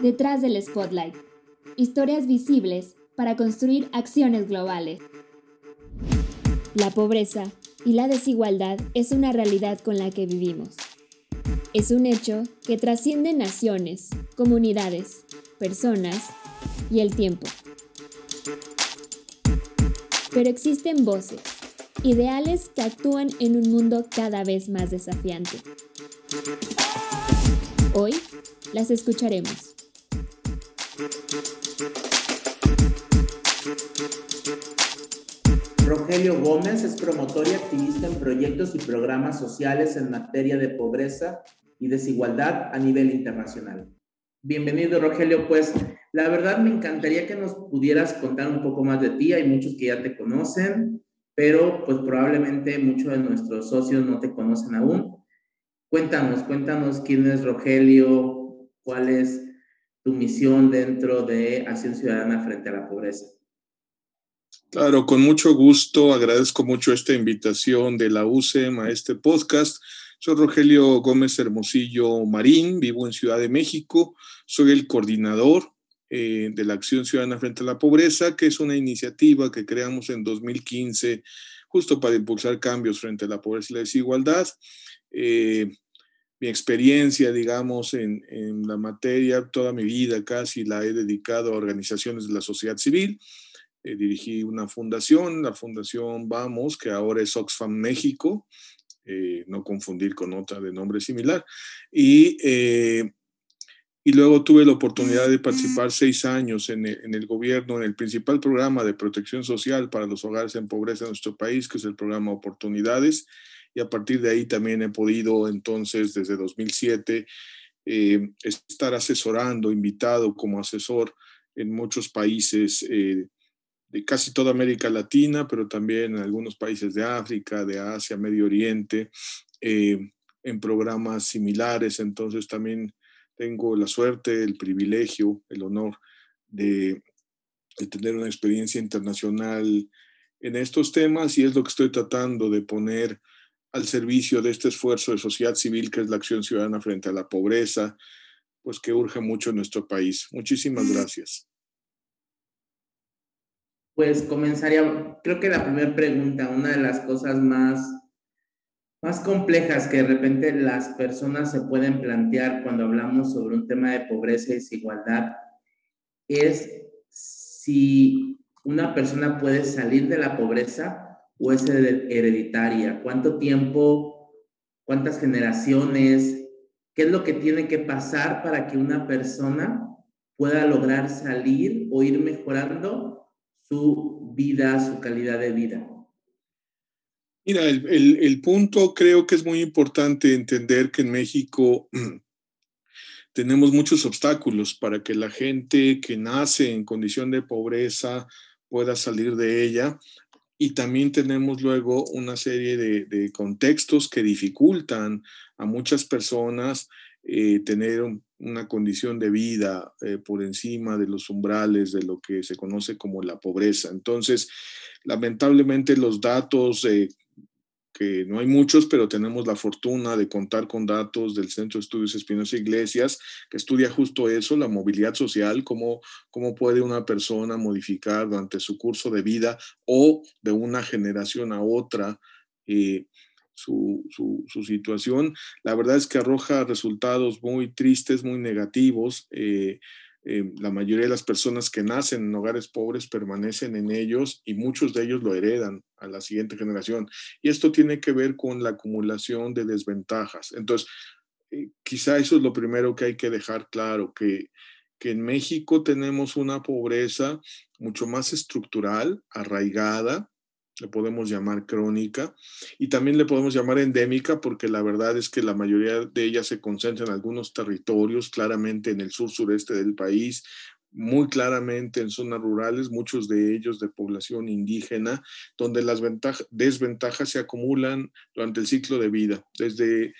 Detrás del spotlight. Historias visibles para construir acciones globales. La pobreza y la desigualdad es una realidad con la que vivimos. Es un hecho que trasciende naciones, comunidades, personas y el tiempo. Pero existen voces, ideales que actúan en un mundo cada vez más desafiante. Hoy las escucharemos. Rogelio Gómez es promotor y activista en proyectos y programas sociales en materia de pobreza y desigualdad a nivel internacional. Bienvenido, Rogelio. Pues la verdad me encantaría que nos pudieras contar un poco más de ti. Hay muchos que ya te conocen, pero pues probablemente muchos de nuestros socios no te conocen aún. Cuéntanos, cuéntanos quién es Rogelio, cuál es tu misión dentro de Acción Ciudadana frente a la pobreza. Claro, con mucho gusto. Agradezco mucho esta invitación de la UCEM a este podcast. Soy Rogelio Gómez Hermosillo Marín, vivo en Ciudad de México. Soy el coordinador eh, de la Acción Ciudadana frente a la Pobreza, que es una iniciativa que creamos en 2015 justo para impulsar cambios frente a la pobreza y la desigualdad. Eh, mi experiencia, digamos, en, en, la materia, toda mi vida casi la he dedicado a organizaciones de la sociedad civil. Eh, dirigí una fundación, la Fundación Vamos, que ahora es Oxfam México, eh, no confundir con otra de nombre similar. Y, eh, y luego tuve la oportunidad de participar seis años en el, en el, gobierno, en el principal programa de protección social para los hogares en pobreza en nuestro país, que es el programa Oportunidades y a partir de ahí también he podido entonces desde 2007 eh, estar asesorando, invitado como asesor en muchos países eh, de casi toda América Latina, pero también en algunos países de África, de Asia, Medio Oriente, eh, en programas similares. Entonces también tengo la suerte, el privilegio, el honor de, de tener una experiencia internacional en estos temas y es lo que estoy tratando de poner al servicio de este esfuerzo de sociedad civil que es la acción ciudadana frente a la pobreza, pues que urge mucho en nuestro país. Muchísimas gracias. Pues comenzaría, creo que la primera pregunta, una de las cosas más, más complejas que de repente las personas se pueden plantear cuando hablamos sobre un tema de pobreza y desigualdad es si una persona puede salir de la pobreza o es hereditaria? ¿Cuánto tiempo, cuántas generaciones? ¿Qué es lo que tiene que pasar para que una persona pueda lograr salir o ir mejorando su vida, su calidad de vida? Mira, el, el, punto creo que es muy importante entender que en México tenemos muchos obstáculos para que la gente que nace en condición de pobreza pueda salir de ella y también tenemos luego una serie de, de contextos que dificultan a muchas personas eh, tener un, una condición de vida eh, por encima de los umbrales de lo que se conoce como la pobreza. Entonces, lamentablemente los datos no hay muchos, pero tenemos la fortuna de contar con datos del Centro de Estudios Espinosa Iglesias, que estudia justo eso, la movilidad social, cómo, cómo puede una persona modificar durante su curso de vida o de una generación a otra eh, su, situación. La verdad es que arroja resultados muy tristes, muy negativos. Eh, eh, la mayoría de las personas que nacen en hogares pobres permanecen en ellos y muchos de ellos lo heredan a la siguiente generación. Y esto tiene que ver con la acumulación de desventajas. Entonces, eh, quizá eso es lo primero que hay que dejar claro, que, que en México tenemos una pobreza mucho más estructural, arraigada, le podemos llamar crónica y también le podemos llamar endémica porque la verdad es que la mayoría de ellas se concentra en algunos territorios, claramente en el sur sureste del país, muy claramente en zonas rurales, muchos de ellos de población indígena, donde las desventajas se acumulan durante el ciclo de vida, desde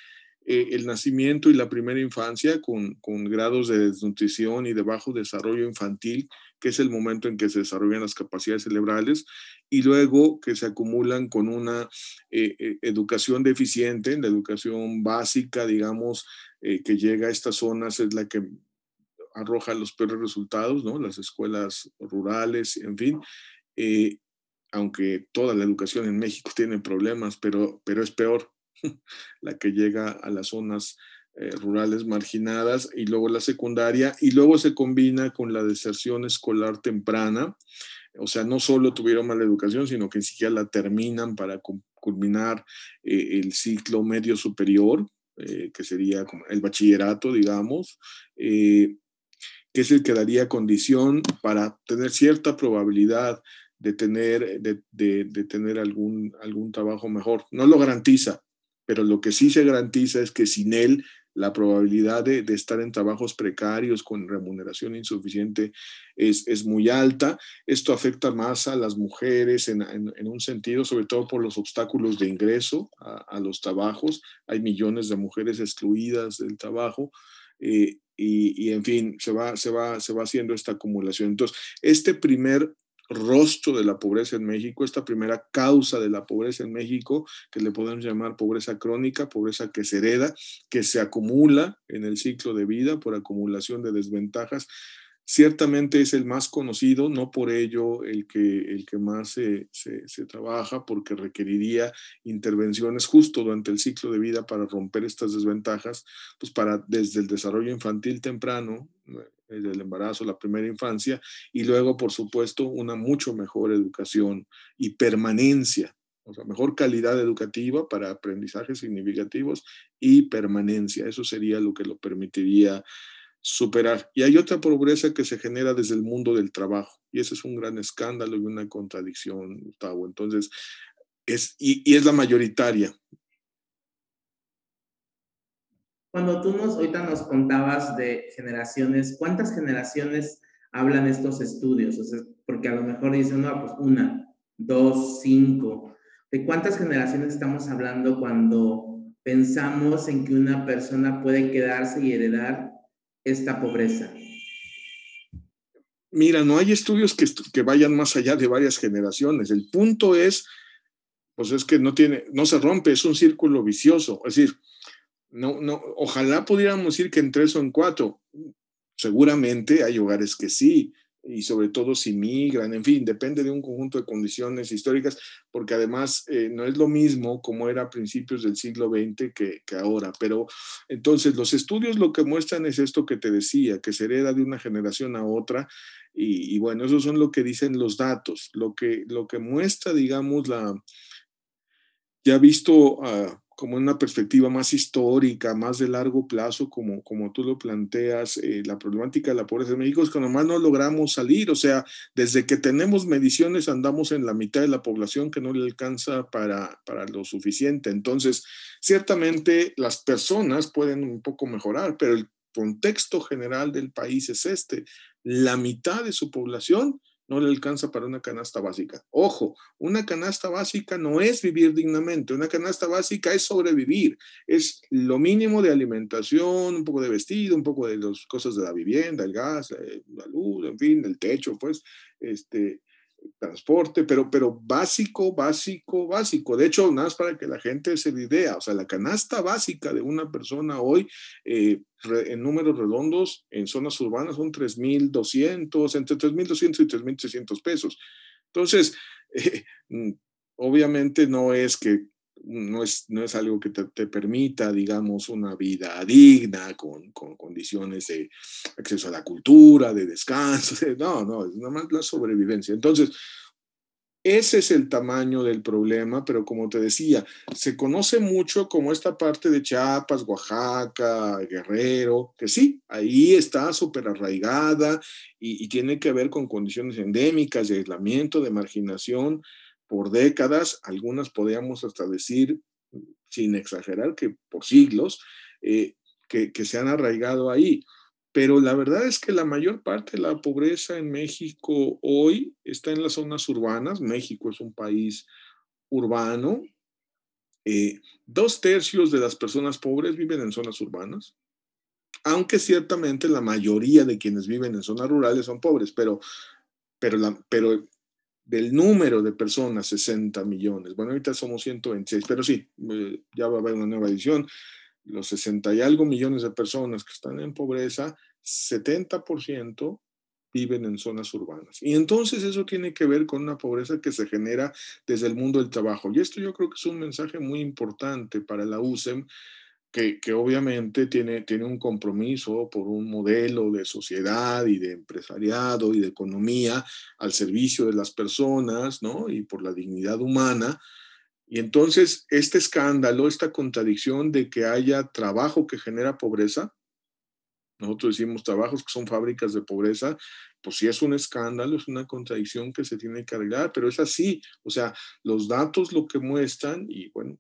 eh, el nacimiento y la primera infancia con, con grados de desnutrición y de bajo desarrollo infantil que es el momento en que se desarrollan las capacidades cerebrales, y luego que se acumulan con una eh, eh, educación deficiente, la educación básica, digamos, eh, que llega a estas zonas es la que arroja los peores resultados, ¿no? Las escuelas rurales, en fin. aunque toda la educación en México tiene problemas, pero, pero es peor la que llega a las zonas eh, rurales marginadas y luego la secundaria y luego se combina con la deserción escolar temprana. O sea, no solo tuvieron mala educación, sino que ni siquiera la terminan para culminar eh, el ciclo medio superior, eh, que sería el bachillerato, digamos, que es el que daría condición para tener cierta probabilidad de tener, de, de tener algún, algún trabajo mejor. No lo garantiza, pero lo que sí se garantiza es que sin él la probabilidad de, estar en trabajos precarios con remuneración insuficiente es, muy alta. Esto afecta más a las mujeres en, un sentido, sobre todo por los obstáculos de ingreso a, los trabajos. Hay millones de mujeres excluidas del trabajo. Eh, y, y, en fin, se va, se, va, se va haciendo esta acumulación. Entonces, este primer rostro de la pobreza en México, esta primera causa de la pobreza en México, que le podemos llamar pobreza crónica, pobreza que se hereda, que se acumula en el ciclo de vida por acumulación de desventajas, ciertamente es el más conocido, no por ello el que, el que más se, se, trabaja, porque requeriría intervenciones justo durante el ciclo de vida para romper estas desventajas, pues para desde el desarrollo infantil temprano, del embarazo, la primera infancia, y luego, por supuesto, una mucho mejor educación y permanencia, o sea, mejor calidad educativa para aprendizajes significativos y permanencia. Eso sería lo que lo permitiría superar. Y hay otra pobreza que se genera desde el mundo del trabajo, y ese es un gran escándalo y una contradicción, Gustavo. Entonces, es, y es la mayoritaria. Cuando tú nos, ahorita nos contabas de generaciones, ¿cuántas generaciones hablan estos estudios? O sea, porque a lo mejor dicen, no, pues una, dos, cinco. ¿De cuántas generaciones estamos hablando cuando pensamos en que una persona puede quedarse y heredar esta pobreza? Mira, no hay estudios que, que vayan más allá de varias generaciones. El punto es, pues es que no tiene, no se rompe, es un círculo vicioso. Es decir, no, no, ojalá pudiéramos decir que en tres o en cuatro. Seguramente hay hogares que sí, y sobre todo si migran, en fin, depende de un conjunto de condiciones históricas, porque además eh, no es lo mismo como era a principios del siglo XX que, que, ahora. Pero entonces los estudios lo que muestran es esto que te decía, que se hereda de una generación a otra, y, bueno, esos son lo que dicen los datos, lo que, lo que muestra, digamos, la... Ya visto uh, como en una perspectiva más histórica, más de largo plazo, como, como tú lo planteas, eh, la problemática de la pobreza en México es que nomás no logramos salir, o sea, desde que tenemos mediciones andamos en la mitad de la población que no le alcanza para, para lo suficiente. Entonces, ciertamente las personas pueden un poco mejorar, pero el contexto general del país es este. La mitad de su población no le alcanza para una canasta básica. Ojo, una canasta básica no es vivir dignamente, una canasta básica es sobrevivir, es lo mínimo de alimentación, un poco de vestido, un poco de las cosas de la vivienda, el gas, eh, la luz, en fin, el techo, pues, este, transporte, pero, pero básico, básico, básico. De hecho, nada más para que la gente se dé idea, o sea, la canasta básica de una persona hoy, eh, en números redondos, en zonas urbanas son 3.200, entre 3.200 y 3.300 pesos. Entonces, eh, mm, obviamente no es que no es, no es algo que te, permita, digamos, una vida digna, con, con, condiciones de acceso a la cultura, de descanso. No, no, es nada más la sobrevivencia. Entonces, ese es el tamaño del problema, pero como te decía, se conoce mucho como esta parte de Chiapas, Oaxaca, Guerrero, que sí, ahí está súper arraigada y, y tiene que ver con condiciones endémicas de aislamiento, de marginación, por décadas, algunas podríamos hasta decir, sin exagerar, que por siglos, eh, que, se han arraigado ahí. Pero la verdad es que la mayor parte de la pobreza en México hoy está en las zonas urbanas. México es un país urbano. Eh, dos tercios de las personas pobres viven en zonas urbanas. aunque ciertamente la mayoría de quienes viven en zonas rurales son pobres, pero, la, pero del número de personas, 60 millones, bueno, ahorita somos 126, pero sí, eh, ya va a haber una nueva edición, los 60 y algo millones de personas que están en pobreza, 70% viven en zonas urbanas. Y entonces eso tiene que ver con una pobreza que se genera desde el mundo del trabajo. Y esto yo creo que es un mensaje muy importante para la USEM, que, obviamente tiene, tiene un compromiso por un modelo de sociedad y de empresariado y de economía al servicio de las personas, ¿no? Y por la dignidad humana. Y entonces este escándalo, esta contradicción de que haya trabajo que genera pobreza, nosotros decimos trabajos que son fábricas de pobreza, pues sí es un escándalo, es una contradicción que se tiene que arreglar, pero es así, o sea, los datos lo que muestran, y bueno,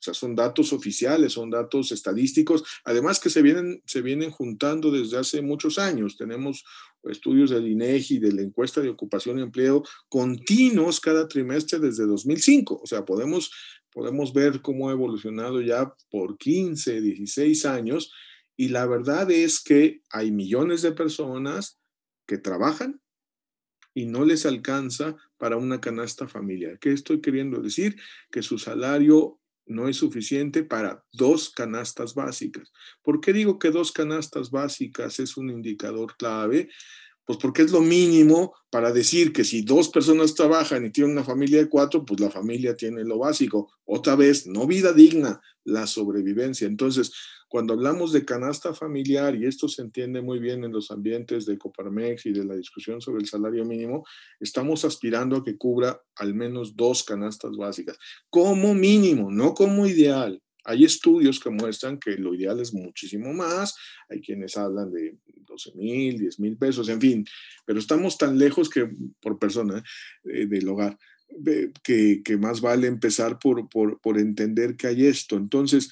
o sea, son datos oficiales, son datos estadísticos, además que se vienen, se vienen juntando desde hace muchos años. Tenemos estudios del INEGI, de la encuesta de ocupación y empleo, continuos cada trimestre desde 2005. O sea, podemos, podemos ver cómo ha evolucionado ya por 15, 16 años y la verdad es que hay millones de personas que trabajan y no les alcanza para una canasta familiar. ¿Qué estoy queriendo decir? Que su salario no es suficiente para dos canastas básicas. ¿Por qué digo que dos canastas básicas es un indicador clave? Pues porque es lo mínimo para decir que si dos personas trabajan y tienen una familia de cuatro, pues la familia tiene lo básico. Otra vez, no vida digna, la sobrevivencia. Entonces, cuando hablamos de canasta familiar, y esto se entiende muy bien en los ambientes de Coparmex y de la discusión sobre el salario mínimo, estamos aspirando a que cubra al menos dos canastas básicas, como mínimo, no como ideal. Hay estudios que muestran que lo ideal es muchísimo más, hay quienes hablan de 12 mil, 10 mil pesos, en fin, pero estamos tan lejos que por persona eh, del hogar. Que, que, más vale empezar por, por, por entender que hay esto. Entonces,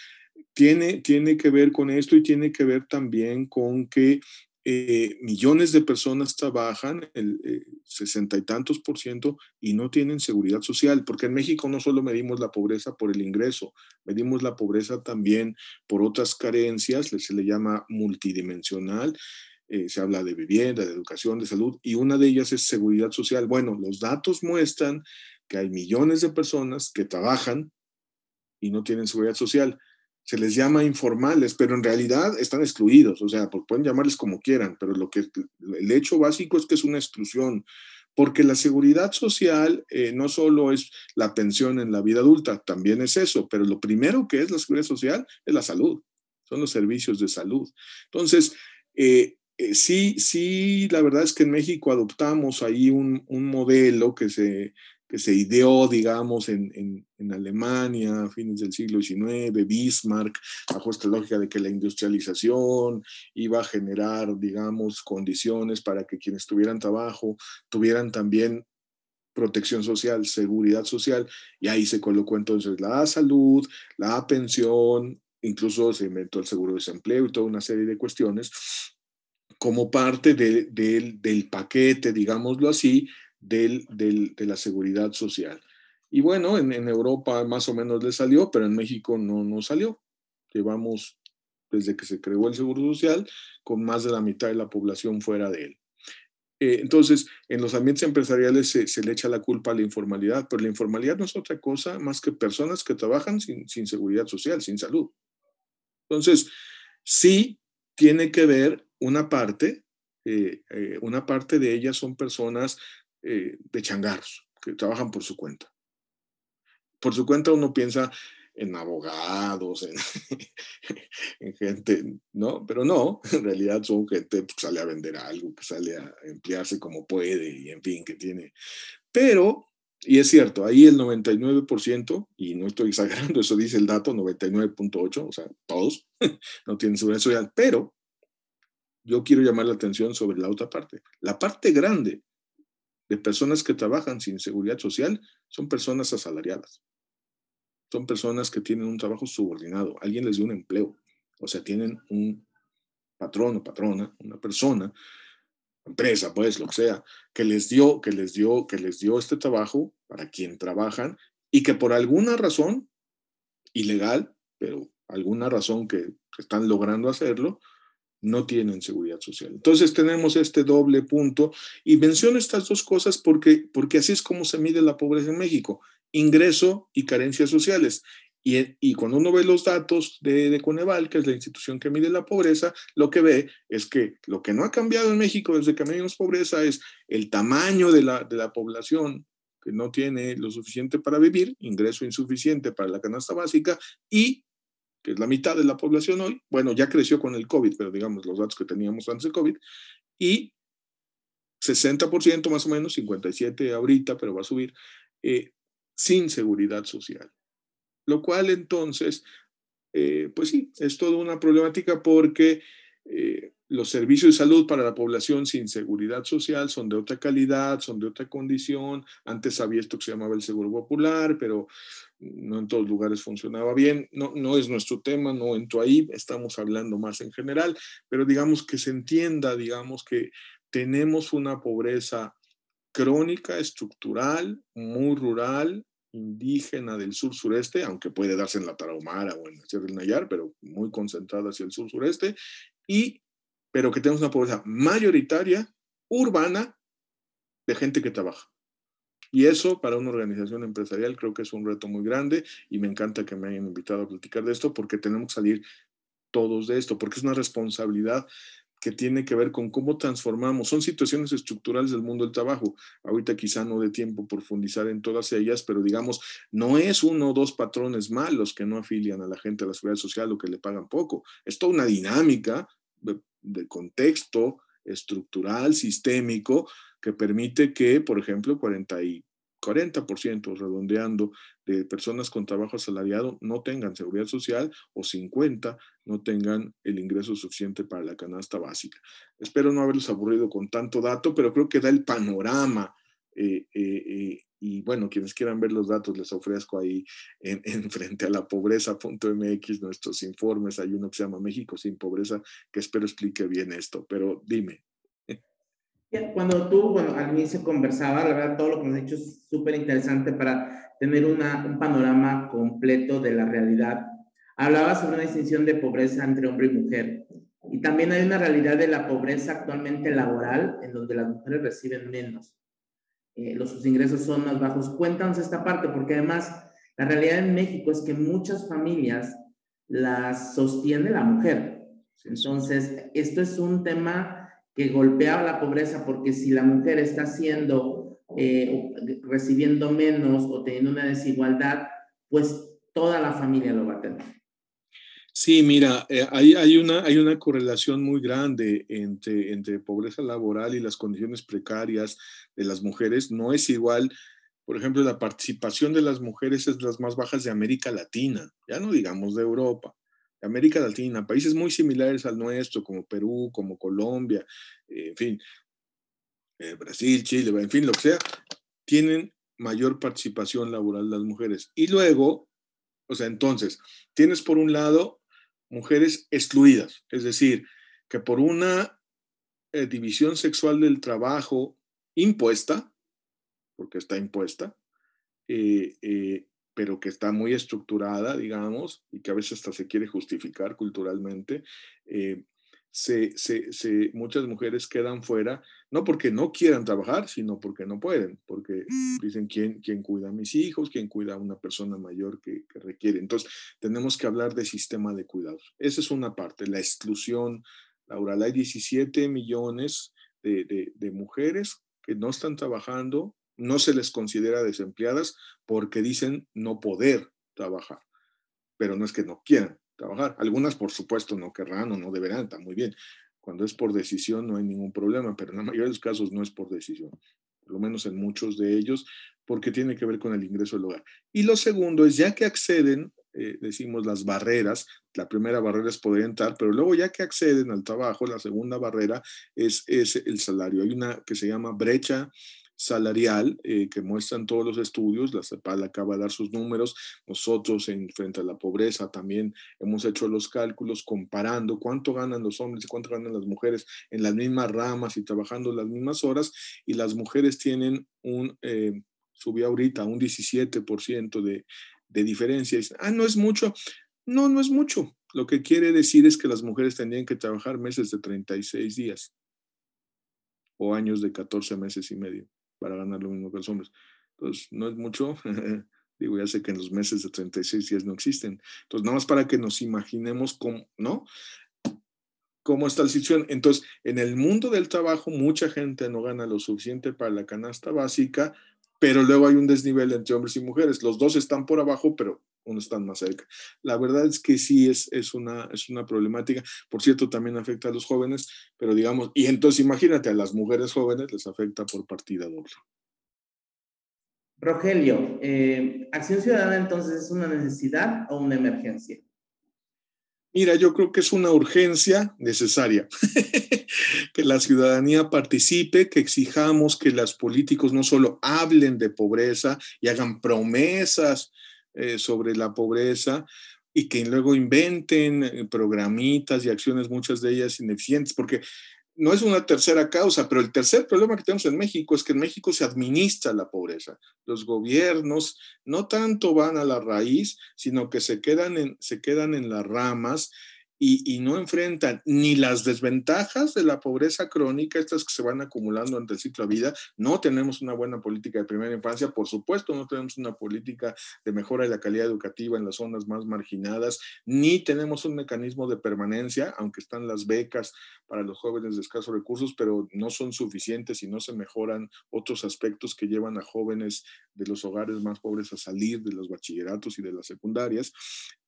tiene, tiene que ver con esto y tiene que ver también con que eh, millones de personas trabajan, el eh, sesenta y tantos por ciento, y no tienen seguridad social, porque en México no solo medimos la pobreza por el ingreso, medimos la pobreza también por otras carencias, se le llama multidimensional, eh, se habla de vivienda, de educación, de salud, y una de ellas es seguridad social. Bueno, los datos muestran que hay millones de personas que trabajan y no tienen seguridad social se les llama informales, pero en realidad están excluidos, o sea, pueden llamarles como quieran, pero lo que el hecho básico es que es una exclusión, porque la seguridad social eh, no solo es la pensión en la vida adulta, también es eso, pero lo primero que es la seguridad social es la salud, son los servicios de salud. Entonces, eh, eh, sí, sí, la verdad es que en México adoptamos ahí un modelo que se, que se ideó, digamos, en, en, Alemania a fines del siglo XIX, Bismarck, bajo esta lógica de que la industrialización iba a generar, digamos, condiciones para que quienes tuvieran trabajo tuvieran también protección social, seguridad social, y ahí se colocó entonces la salud, la pensión, incluso se inventó el seguro de desempleo y toda una serie de cuestiones como parte de, del paquete, digámoslo así, del, del, de la seguridad social. Y bueno, en, en, Europa más o menos le salió, pero en México no, no salió. Llevamos, desde que se creó el Seguro Social, con más de la mitad de la población fuera de él. Eh, entonces, en los ambientes empresariales se, se, le echa la culpa a la informalidad, pero la informalidad no es otra cosa más que personas que trabajan sin, sin seguridad social, sin salud. Entonces, sí tiene que ver una parte, eh, eh, una parte de ellas son personas eh, de changarros que trabajan por su cuenta. Por su cuenta uno piensa en abogados, en, en, gente, ¿no? Pero no, en realidad son gente que sale a vender algo, que sale a emplearse como puede y en fin, que tiene. Pero, y es cierto, ahí el 99%, y no estoy exagerando, eso dice el dato, 99.8, o sea, todos no tienen seguridad social, pero yo quiero llamar la atención sobre la otra parte. La parte grande de personas que trabajan sin seguridad social son personas asalariadas. Son personas que tienen un trabajo subordinado. Alguien les dio un empleo. O sea, tienen un patrón o patrona, una persona, empresa, pues, lo que sea, que les dio, que les dio, que les dio este trabajo para quien trabajan y que por alguna razón ilegal, pero alguna razón que están logrando hacerlo, no tienen seguridad social. Entonces tenemos este doble punto y menciono estas dos cosas porque, porque así es como se mide la pobreza en México, ingreso y carencias sociales. Y, y, cuando uno ve los datos de, de, Coneval, que es la institución que mide la pobreza, lo que ve es que lo que no ha cambiado en México desde que medimos pobreza es el tamaño de la, de la población que no tiene lo suficiente para vivir, ingreso insuficiente para la canasta básica y que es la mitad de la población hoy, bueno, ya creció con el COVID, pero digamos los datos que teníamos antes del COVID, y 60% más o menos, 57 ahorita, pero va a subir, eh, sin seguridad social. Lo cual entonces, eh, pues sí, es toda una problemática porque eh, los servicios de salud para la población sin seguridad social son de otra calidad, son de otra condición. Antes había esto que se llamaba el seguro popular, pero no en todos lugares funcionaba bien. No, no es nuestro tema, no entro ahí, estamos hablando más en general, pero digamos que se entienda, digamos que tenemos una pobreza crónica, estructural, muy rural, indígena del sur-sureste, aunque puede darse en la Tarahumara o en la Sierra del Nayar, pero muy concentrada hacia el sur-sureste, y pero que tenemos una pobreza mayoritaria, urbana, de gente que trabaja. Y eso para una organización empresarial creo que es un reto muy grande y me encanta que me hayan invitado a platicar de esto porque tenemos que salir todos de esto, porque es una responsabilidad que tiene que ver con cómo transformamos. Son situaciones estructurales del mundo del trabajo. Ahorita quizá no de tiempo profundizar en todas ellas, pero digamos, no es uno o dos patrones malos que no afilian a la gente a la seguridad social o que le pagan poco. Es toda una dinámica de contexto estructural, sistémico, que permite que, por ejemplo, 40, y, 40% redondeando de personas con trabajo asalariado no tengan seguridad social o 50 no tengan el ingreso suficiente para la canasta básica. Espero no haberlos aburrido con tanto dato, pero creo que da el panorama eh, eh, eh, y bueno, quienes quieran ver los datos, les ofrezco ahí en, en frente a la pobreza.mx nuestros informes. Hay uno que se llama México sin pobreza, que espero explique bien esto, pero dime. Cuando tú, bueno, al inicio conversaba, la verdad, todo lo que nos has dicho es súper interesante para tener una, un panorama completo de la realidad. Hablabas sobre una distinción de pobreza entre hombre y mujer. Y también hay una realidad de la pobreza actualmente laboral, en donde las mujeres reciben menos. Eh, los, sus ingresos son más bajos. Cuéntanos esta parte, porque además la realidad en México es que muchas familias las sostiene la mujer. Entonces, esto es un tema que golpea la pobreza porque si la mujer está haciendo, eh, recibiendo menos o teniendo una desigualdad, pues toda la familia lo va a tener. Sí, mira, eh, hay, hay, una, hay una correlación muy grande entre, entre pobreza laboral y las condiciones precarias de las mujeres. No es igual, por ejemplo, la participación de las mujeres es de las más bajas de América Latina, ya no digamos de Europa, de América Latina, países muy similares al nuestro, como Perú, como Colombia, en fin, eh, Brasil, Chile, en fin, lo que sea, tienen mayor participación laboral las mujeres. Y luego, o sea, entonces, tienes por un lado mujeres excluidas, es decir, que por una eh, división sexual del trabajo impuesta, porque está impuesta, eh, eh, pero que está muy estructurada, digamos, y que a veces hasta se quiere justificar culturalmente, se, se, muchas mujeres quedan fuera, no porque no quieran trabajar, sino porque no pueden, porque dicen quién, quién cuida a mis hijos, quién cuida a una persona mayor que, requiere. Entonces, tenemos que hablar de sistema de cuidados. Esa es una parte, la exclusión laboral. Hay 17 millones de, de mujeres que no están trabajando, no se les considera desempleadas porque dicen no poder trabajar, pero no es que no quieran, trabajar. Algunas, por supuesto, no querrán o no deberán, está muy bien. Cuando es por decisión no hay ningún problema, pero en la mayoría de los casos no es por decisión, por lo menos en muchos de ellos, porque tiene que ver con el ingreso del hogar. Y lo segundo es, ya que acceden, eh, decimos las barreras, la primera barrera es poder entrar, pero luego ya que acceden al trabajo, la segunda barrera es, es el salario. Hay una que se llama brecha salarial eh, que muestran todos los estudios, la CEPAL acaba de dar sus números, nosotros en frente a la pobreza también hemos hecho los cálculos comparando cuánto ganan los hombres y cuánto ganan las mujeres en las mismas ramas y trabajando las mismas horas y las mujeres tienen un, eh, subió ahorita un 17% de, de diferencia. ah, no es mucho. No, no es mucho. lo que quiere decir es que las mujeres tendrían que trabajar meses de 36 días o años de 14 meses y medio para ganar lo mismo que los hombres. Entonces, no es mucho. Digo, ya sé que en los meses de 36 días no existen. Entonces, nada más para que nos imaginemos cómo, ¿no? cómo está la situación. Entonces, en el mundo del trabajo, mucha gente no gana lo suficiente para la canasta básica, pero luego hay un desnivel entre hombres y mujeres. Los dos están por abajo, pero uno están más cerca. La verdad es que sí es, es, una, es una problemática. Por cierto, también afecta a los jóvenes, pero digamos, y entonces imagínate, a las mujeres jóvenes les afecta por partida doble. Rogelio, eh, ¿acción ciudadana entonces es una necesidad o una emergencia? Mira, yo creo que es una urgencia necesaria que la ciudadanía participe, que exijamos que los políticos no solo hablen de pobreza y hagan promesas eh, sobre la pobreza y que luego inventen eh, programitas y acciones, muchas de ellas ineficientes, porque no es una tercera causa, pero el tercer problema que tenemos en México es que en México se administra la pobreza. Los gobiernos no tanto van a la raíz, sino que se quedan en, se quedan en las ramas y, no enfrentan ni las desventajas de la pobreza crónica, estas que se van acumulando ante el ciclo de vida. No tenemos una buena política de primera infancia, por supuesto, no tenemos una política de mejora de la calidad educativa en las zonas más marginadas, ni tenemos un mecanismo de permanencia, aunque están las becas para los jóvenes de escasos recursos, pero no son suficientes y no se mejoran otros aspectos que llevan a jóvenes de los hogares más pobres a salir de los bachilleratos y de las secundarias,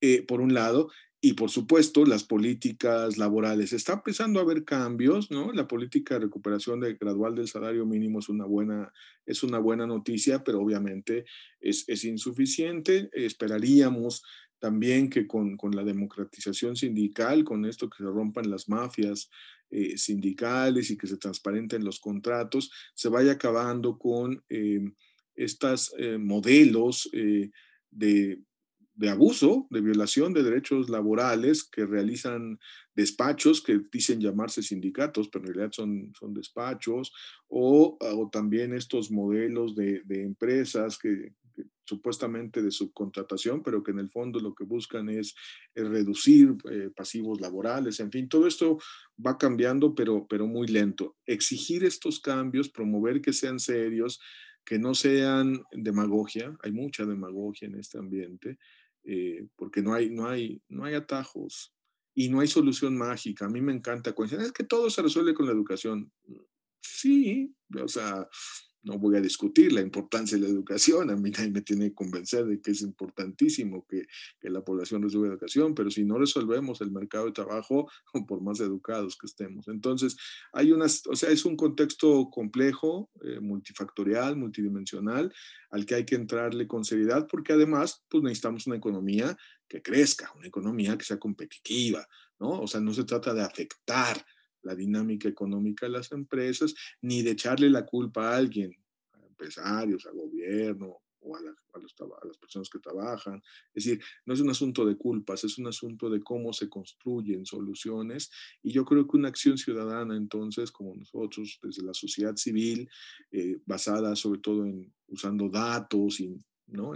eh, por un lado, y por supuesto, las políticas laborales. Está empezando a haber cambios, ¿no? La política de recuperación de, gradual del salario mínimo es una buena, es una buena noticia, pero obviamente es, es insuficiente. Esperaríamos también que con, con, la democratización sindical, con esto que se rompan las mafias eh, sindicales y que se transparenten los contratos, se vaya acabando con eh, estos eh, modelos de de abuso, de violación de derechos laborales que realizan despachos que dicen llamarse sindicatos, pero en realidad son, son despachos, o, también estos modelos de, empresas que, supuestamente de subcontratación, pero que en el fondo lo que buscan es, reducir eh, pasivos laborales, en fin, todo esto va cambiando, pero, pero muy lento. Exigir estos cambios, promover que sean serios, que no sean demagogia, hay mucha demagogia en este ambiente, eh, porque no hay, no, hay, no hay atajos y no hay solución mágica. A mí me encanta es que todo se resuelve con la educación. Sí, o sea, no voy a discutir la importancia de la educación, a mí nadie me tiene que convencer de que es importantísimo que, la población reciba educación, pero si no resolvemos el mercado de trabajo, por más educados que estemos. Entonces, hay unas, o sea, es un contexto complejo, eh, multifactorial, multidimensional, al que hay que entrarle con seriedad, porque además, pues necesitamos una economía que crezca, una economía que sea competitiva, ¿no? O sea, no se trata de afectar la dinámica económica de las empresas, ni de echarle la culpa a alguien, a empresarios, al gobierno o a, las personas que trabajan. Es decir, no es un asunto de culpas, es un asunto de cómo se construyen soluciones. Y yo creo que una acción ciudadana, entonces, como nosotros, desde la sociedad civil, eh, basada sobre todo en usando datos y ¿no?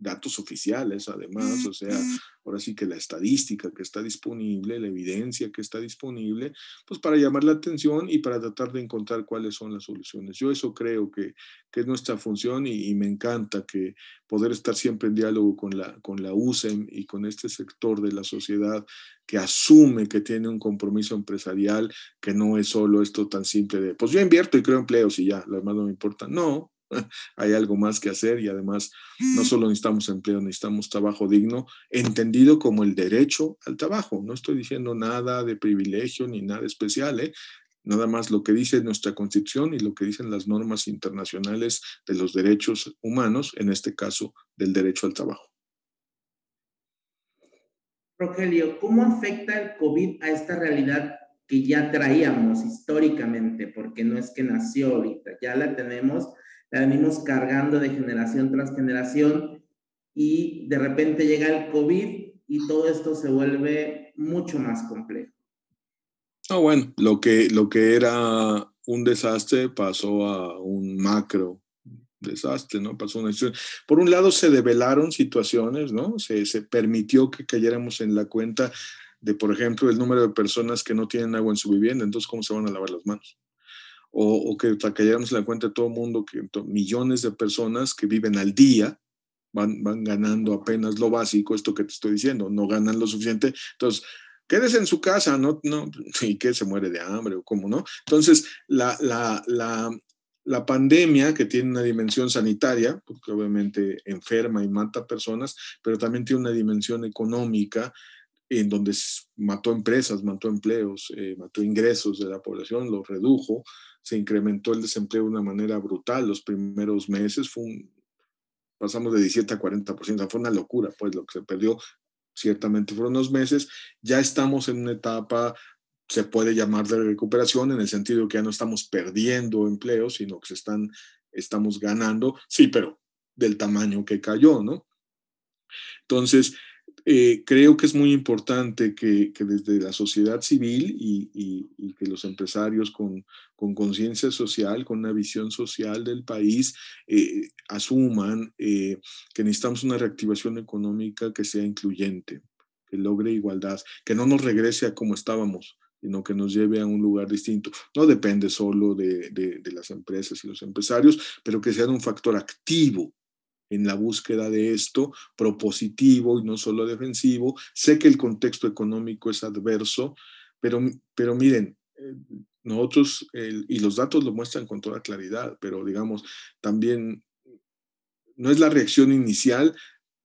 Datos oficiales además, o sea, ahora sí que la estadística que está disponible, la evidencia que está disponible, pues para llamar la atención y para tratar de encontrar cuáles son las soluciones. Yo eso creo que, que es nuestra función y, me encanta que poder estar siempre en diálogo con la, con la USEM y con este sector de la sociedad que asume que tiene un compromiso empresarial, que no es solo esto tan simple de, pues yo invierto y creo empleos y ya, lo demás no me importa. No, hay algo más que hacer y además no solo necesitamos empleo, necesitamos trabajo digno, entendido como el derecho al trabajo. No estoy diciendo nada de privilegio ni nada especial, ¿eh? nada más lo que dice nuestra constitución y lo que dicen las normas internacionales de los derechos humanos, en este caso del derecho al trabajo. Rogelio, ¿cómo afecta el COVID a esta realidad que ya traíamos históricamente? Porque no es que nació ahorita, ya la tenemos la venimos cargando de generación tras generación y de repente llega el COVID y todo esto se vuelve mucho más complejo. Ah, bueno, lo que, lo que era un desastre pasó a un macro desastre, ¿no? Pasó una situación. Por un lado se develaron situaciones, ¿no? Se, se permitió que cayéramos en la cuenta de, por ejemplo, el número de personas que no tienen agua en su vivienda, entonces, ¿cómo se van a lavar las manos? O, que cayéramos en la cuenta de todo mundo que millones de personas que viven al día van, van ganando apenas lo básico, esto que te estoy diciendo, no ganan lo suficiente. Entonces, quédese en su casa, no, no, y que se muere de hambre o cómo, ¿no? Entonces, la, la, la, la pandemia, que tiene una dimensión sanitaria, porque obviamente enferma y mata personas, pero también tiene una dimensión económica en donde mató empresas, mató empleos, eh, mató ingresos de la población, los redujo, se incrementó el desempleo de una manera brutal. Los primeros meses, fue pasamos de 17 a 40%, fue una locura, pues lo que se perdió. Ciertamente fueron unos meses, ya estamos en una etapa se puede llamar de recuperación en el sentido que ya no estamos perdiendo empleos, sino que se están, estamos ganando, sí, pero del tamaño que cayó, ¿no? Entonces, eh, creo que es muy importante que, desde la sociedad civil y, que los empresarios con conciencia social, con una visión social del país, eh, asuman eh, que necesitamos una reactivación económica que sea incluyente, que logre igualdad, que no nos regrese a como estábamos, sino que nos lleve a un lugar distinto. No depende solo de, de, las empresas y los empresarios, pero que sean un factor activo en la búsqueda de esto, propositivo y no solo defensivo. Sé que el contexto económico es adverso, pero, pero miren, eh, nosotros, y los datos lo muestran con toda claridad, pero digamos, también no es la reacción inicial,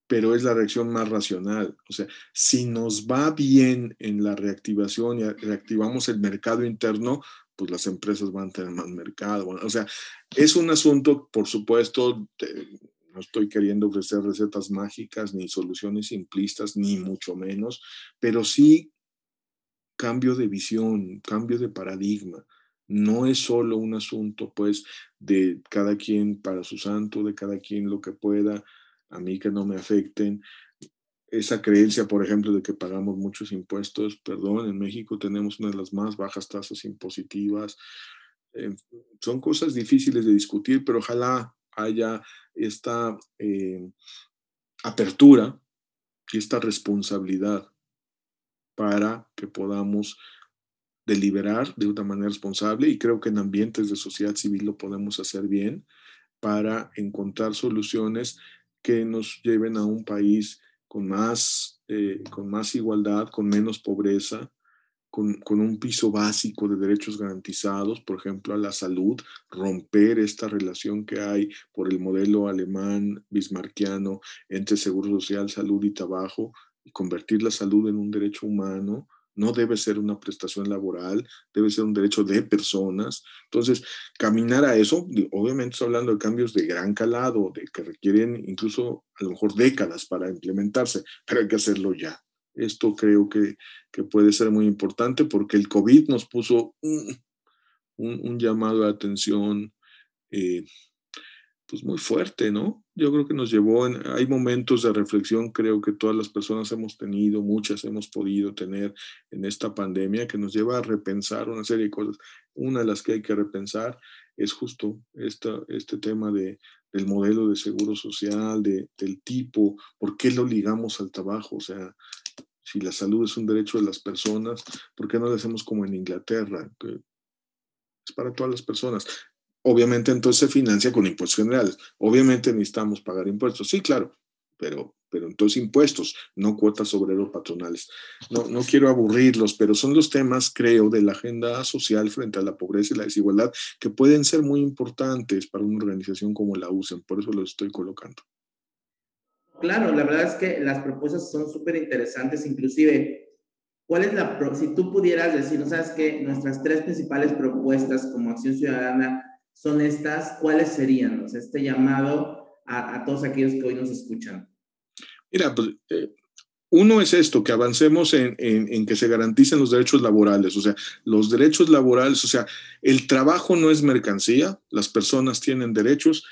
pero es la reacción más racional. O sea, si nos va bien en la reactivación y reactivamos el mercado interno, pues las empresas van a tener más mercado. o sea, es un asunto, por supuesto, no estoy queriendo ofrecer recetas mágicas ni soluciones simplistas, ni mucho menos, pero sí cambio de visión, cambio de paradigma. No es solo un asunto, pues, de cada quien para su santo, de cada quien lo que pueda, a mí que no me afecten. Esa creencia, por ejemplo, de que pagamos muchos impuestos, perdón, en México tenemos una de las más bajas tasas impositivas. Eh, son cosas difíciles de discutir, pero ojalá haya esta eh, apertura y esta responsabilidad para que podamos deliberar de una manera responsable y creo que en ambientes de sociedad civil lo podemos hacer bien para encontrar soluciones que nos lleven a un país con más, eh, con más igualdad, con menos pobreza, con, un piso básico de derechos garantizados, por ejemplo, a la salud, romper esta relación que hay por el modelo alemán bismarquiano entre seguro social, salud y trabajo, y convertir la salud en un derecho humano, no debe ser una prestación laboral, debe ser un derecho de personas. Entonces, caminar a eso, obviamente estoy hablando de cambios de gran calado, de que requieren incluso a lo mejor décadas para implementarse, pero hay que hacerlo ya. Esto creo que, que puede ser muy importante porque el COVID nos puso un, un, llamado de atención eh, pues muy fuerte, ¿no? Yo creo que nos llevó, en, hay momentos de reflexión, creo que todas las personas hemos tenido, muchas hemos podido tener en esta pandemia, que nos lleva a repensar una serie de cosas. Una de las que hay que repensar es justo esta, este tema de, del modelo de seguro social, de, del tipo, ¿por qué lo ligamos al trabajo? O sea, si la salud es un derecho de las personas, ¿por qué no lo hacemos como en Inglaterra? es para todas las personas obviamente entonces se financia con impuestos generales. Obviamente necesitamos pagar impuestos, sí, claro, pero, pero entonces impuestos, no cuotas obrero patronales. No, no quiero aburrirlos, pero son los temas, creo, de la agenda social frente a la pobreza y la desigualdad que pueden ser muy importantes para una organización como la USEN, por eso los estoy colocando. Claro, la verdad es que las propuestas son súper interesantes, inclusive, ¿cuál es la, si tú pudieras decir, no sabes qué, nuestras tres principales propuestas como Acción Ciudadana son estas, ¿cuáles serían? O sea, este llamado a, todos aquellos que hoy nos escuchan. Mira, pues, eh, uno es esto, que avancemos en, en, que se garanticen los derechos laborales, o sea, los derechos laborales, o sea, el trabajo no es mercancía, las personas tienen derechos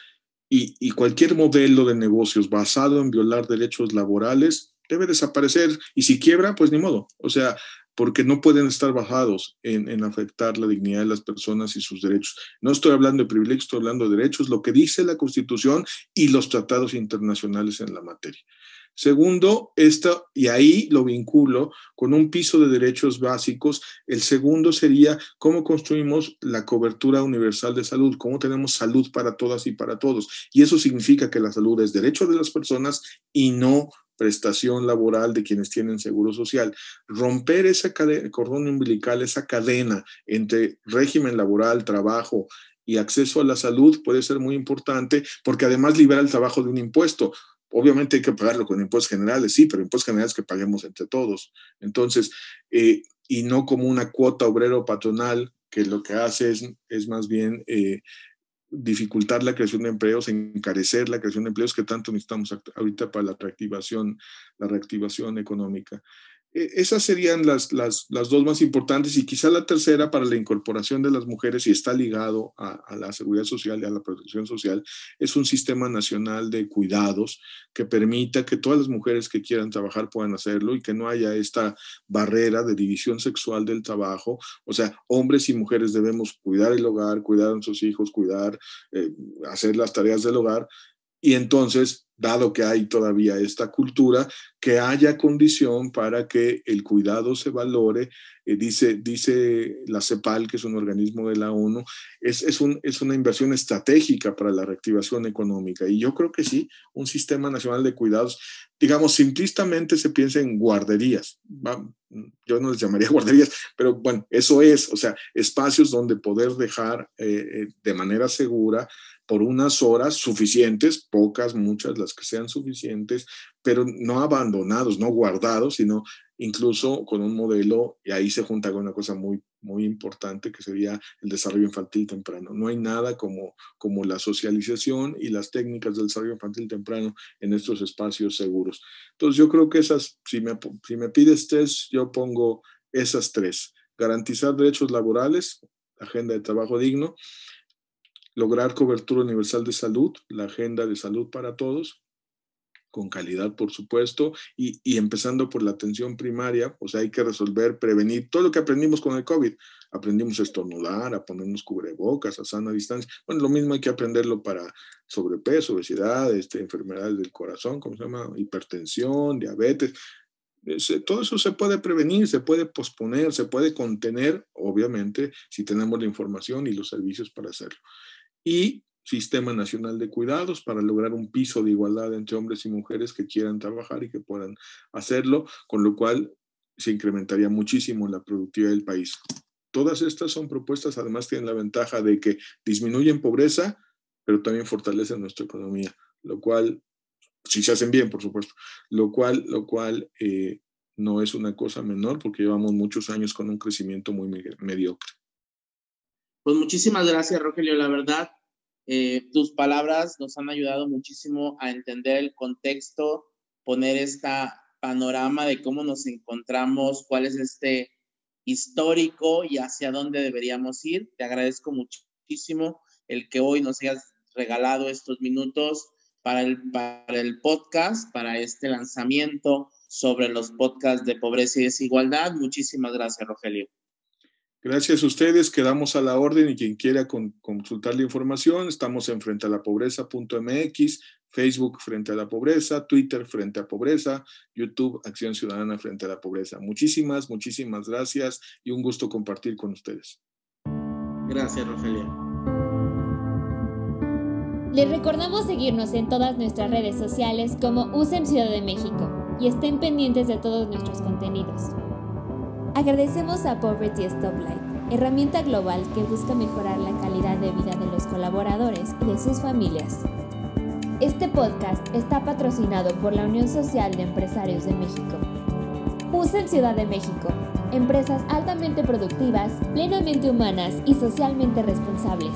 y, y cualquier modelo de negocios basado en violar derechos laborales debe desaparecer y si quiebra, pues ni modo. O sea, porque no pueden estar bajados en, afectar la dignidad de las personas y sus derechos. No estoy hablando de privilegios, estoy hablando de derechos, lo que dice la Constitución y los tratados internacionales en la materia. Segundo, esto, y ahí lo vinculo con un piso de derechos básicos. El segundo sería cómo construimos la cobertura universal de salud, cómo tenemos salud para todas y para todos. Y eso significa que la salud es derecho de las personas y no prestación laboral de quienes tienen seguro social. Romper ese cordón umbilical, esa cadena entre régimen laboral, trabajo y acceso a la salud puede ser muy importante porque además libera el trabajo de un impuesto. Obviamente hay que pagarlo con impuestos generales, sí, pero impuestos generales que paguemos entre todos. Entonces, eh, y no como una cuota obrero patronal que lo que hace es, es más bien eh, dificultar la creación de empleos, encarecer la creación de empleos que tanto necesitamos ahorita para la reactivación, la reactivación económica. E, esas serían las, las, las, dos más importantes y quizá la tercera para la incorporación de las mujeres y está ligado a, la seguridad social y a la protección social, es un sistema nacional de cuidados que permita que todas las mujeres que quieran trabajar puedan hacerlo y que no haya esta barrera de división sexual del trabajo. O sea, hombres y mujeres debemos cuidar el hogar, cuidar a nuestros hijos, cuidar, eh, hacer las tareas del hogar, y entonces, dado que hay todavía esta cultura, que haya condición para que el cuidado se valore, eh, dice, dice la CEPAL, que es un organismo de la ONU, es, es, un, es una inversión estratégica para la reactivación económica. Y yo creo que sí, un sistema nacional de cuidados, digamos, simplistamente se piensa en guarderías. Yo no les llamaría guarderías, pero bueno, eso es, o sea, espacios donde poder dejar eh, eh, de manera segura por unas horas suficientes, pocas, muchas, las que sean suficientes, pero no abandonados, no guardados, sino incluso con un modelo, y ahí se junta con una cosa muy, muy importante que sería el desarrollo infantil temprano. No hay nada como, como la socialización y las técnicas del desarrollo infantil temprano en estos espacios seguros. Entonces yo creo que esas, si me, si me pides tres, yo pongo esas tres. Garantizar derechos laborales, agenda de trabajo digno, lograr cobertura universal de salud, la agenda de salud para todos, con calidad, por supuesto, y, empezando por la atención primaria, pues hay que resolver, prevenir todo lo que aprendimos con el COVID. Aprendimos a estornudar, a ponernos cubrebocas, a sana distancia. Bueno, lo mismo hay que aprenderlo para sobrepeso, obesidad, este, enfermedades del corazón, ¿cómo se llama? Hipertensión, diabetes. todo eso se puede prevenir, se puede posponer, se puede contener, obviamente, si tenemos la información y los servicios para hacerlo y Sistema Nacional de Cuidados para lograr un piso de igualdad entre hombres y mujeres que quieran trabajar y que puedan hacerlo, con lo cual se incrementaría muchísimo la productividad del país. Todas estas son propuestas, además tienen la ventaja de que disminuyen pobreza, pero también fortalecen nuestra economía, lo cual, si se hacen bien, por supuesto, lo cual, lo cual eh, no es una cosa menor porque llevamos muchos años con un crecimiento muy mediocre. Pues muchísimas gracias, Rogelio. La verdad, eh, tus palabras nos han ayudado muchísimo a entender el contexto, poner esta panorama de cómo nos encontramos, cuál es este histórico y hacia dónde deberíamos ir. Te agradezco muchísimo el que hoy nos hayas regalado estos minutos para el, para el podcast, para este lanzamiento sobre los podcasts de pobreza y desigualdad. Muchísimas gracias, Rogelio. Gracias a ustedes, quedamos a la orden y quien quiera consultar la información, estamos en frente a la pobreza.mx, Facebook frente a la pobreza, Twitter frente a pobreza, YouTube Acción Ciudadana frente a la pobreza. Muchísimas, muchísimas gracias y un gusto compartir con ustedes. Gracias, Rogelio. Les recordamos seguirnos en todas nuestras redes sociales como USEM Ciudad de México y estén pendientes de todos nuestros contenidos. Agradecemos a Poverty Stoplight, herramienta global que busca mejorar la calidad de vida de los colaboradores y de sus familias. Este podcast está patrocinado por la Unión Social de Empresarios de México. en Ciudad de México. Empresas altamente productivas, plenamente humanas y socialmente responsables.